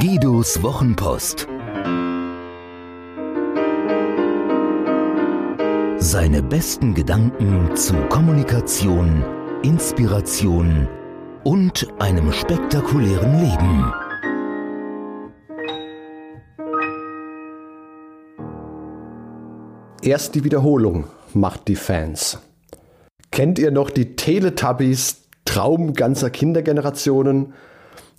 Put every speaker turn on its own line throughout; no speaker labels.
Guidos Wochenpost. Seine besten Gedanken zu Kommunikation, Inspiration und einem spektakulären Leben.
Erst die Wiederholung macht die Fans. Kennt ihr noch die Teletubbies, Traum ganzer Kindergenerationen?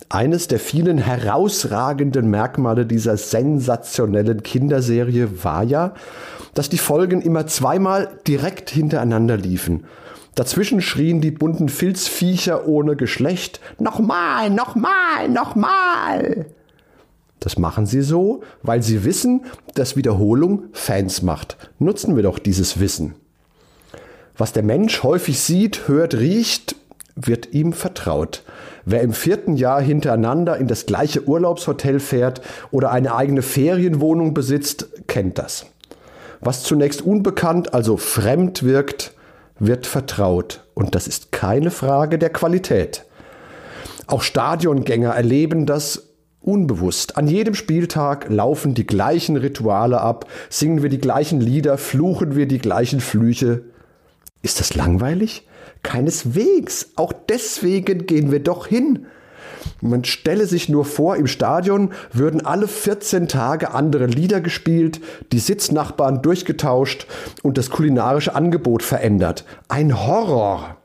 Eines der vielen herausragenden Merkmale dieser sensationellen Kinderserie war ja, dass die Folgen immer zweimal direkt hintereinander liefen. Dazwischen schrien die bunten Filzviecher ohne Geschlecht Nochmal, nochmal, nochmal. Das machen sie so, weil sie wissen, dass Wiederholung Fans macht. Nutzen wir doch dieses Wissen. Was der Mensch häufig sieht, hört, riecht, wird ihm vertraut. Wer im vierten Jahr hintereinander in das gleiche Urlaubshotel fährt oder eine eigene Ferienwohnung besitzt, kennt das. Was zunächst unbekannt, also fremd wirkt, wird vertraut. Und das ist keine Frage der Qualität. Auch Stadiongänger erleben das unbewusst. An jedem Spieltag laufen die gleichen Rituale ab, singen wir die gleichen Lieder, fluchen wir die gleichen Flüche. Ist das langweilig? Keineswegs. Auch deswegen gehen wir doch hin. Man stelle sich nur vor, im Stadion würden alle 14 Tage andere Lieder gespielt, die Sitznachbarn durchgetauscht und das kulinarische Angebot verändert. Ein Horror.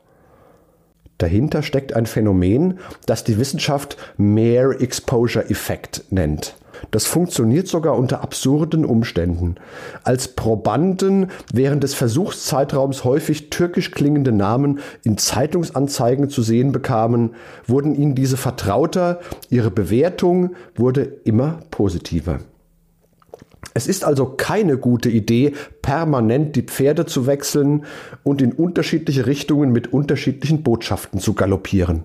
Dahinter steckt ein Phänomen, das die Wissenschaft Mere Exposure Effect nennt. Das funktioniert sogar unter absurden Umständen. Als Probanden während des Versuchszeitraums häufig türkisch klingende Namen in Zeitungsanzeigen zu sehen bekamen, wurden ihnen diese vertrauter, ihre Bewertung wurde immer positiver. Es ist also keine gute Idee, permanent die Pferde zu wechseln und in unterschiedliche Richtungen mit unterschiedlichen Botschaften zu galoppieren.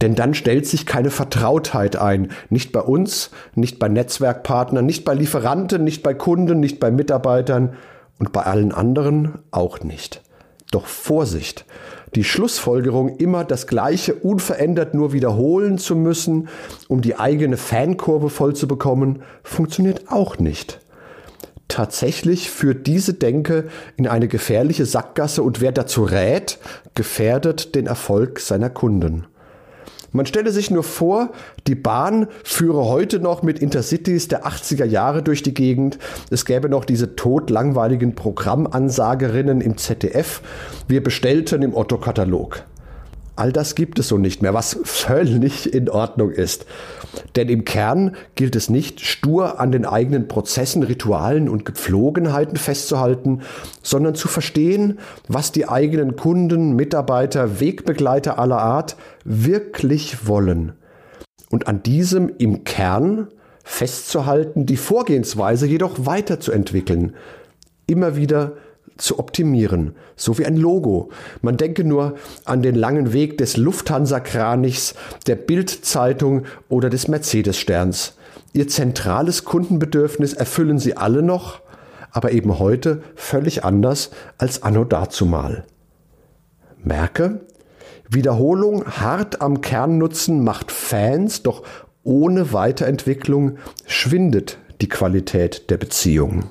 Denn dann stellt sich keine Vertrautheit ein. Nicht bei uns, nicht bei Netzwerkpartnern, nicht bei Lieferanten, nicht bei Kunden, nicht bei Mitarbeitern und bei allen anderen auch nicht. Doch Vorsicht! Die Schlussfolgerung, immer das Gleiche unverändert nur wiederholen zu müssen, um die eigene Fankurve voll zu bekommen, funktioniert auch nicht. Tatsächlich führt diese Denke in eine gefährliche Sackgasse und wer dazu rät, gefährdet den Erfolg seiner Kunden. Man stelle sich nur vor, die Bahn führe heute noch mit Intercities der 80er Jahre durch die Gegend. Es gäbe noch diese todlangweiligen Programmansagerinnen im ZDF. Wir bestellten im Otto-Katalog. All das gibt es so nicht mehr, was völlig in Ordnung ist. Denn im Kern gilt es nicht, stur an den eigenen Prozessen, Ritualen und Gepflogenheiten festzuhalten, sondern zu verstehen, was die eigenen Kunden, Mitarbeiter, Wegbegleiter aller Art wirklich wollen. Und an diesem im Kern festzuhalten, die Vorgehensweise jedoch weiterzuentwickeln, immer wieder zu optimieren, so wie ein Logo. Man denke nur an den langen Weg des Lufthansa-Kranichs, der Bild-Zeitung oder des Mercedes-Sterns. Ihr zentrales Kundenbedürfnis erfüllen sie alle noch, aber eben heute völlig anders als anno dazumal. Merke, Wiederholung hart am Kernnutzen macht Fans, doch ohne Weiterentwicklung schwindet die Qualität der Beziehung.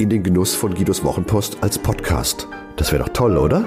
in den Genuss von Guidos Wochenpost als Podcast. Das wäre doch toll, oder?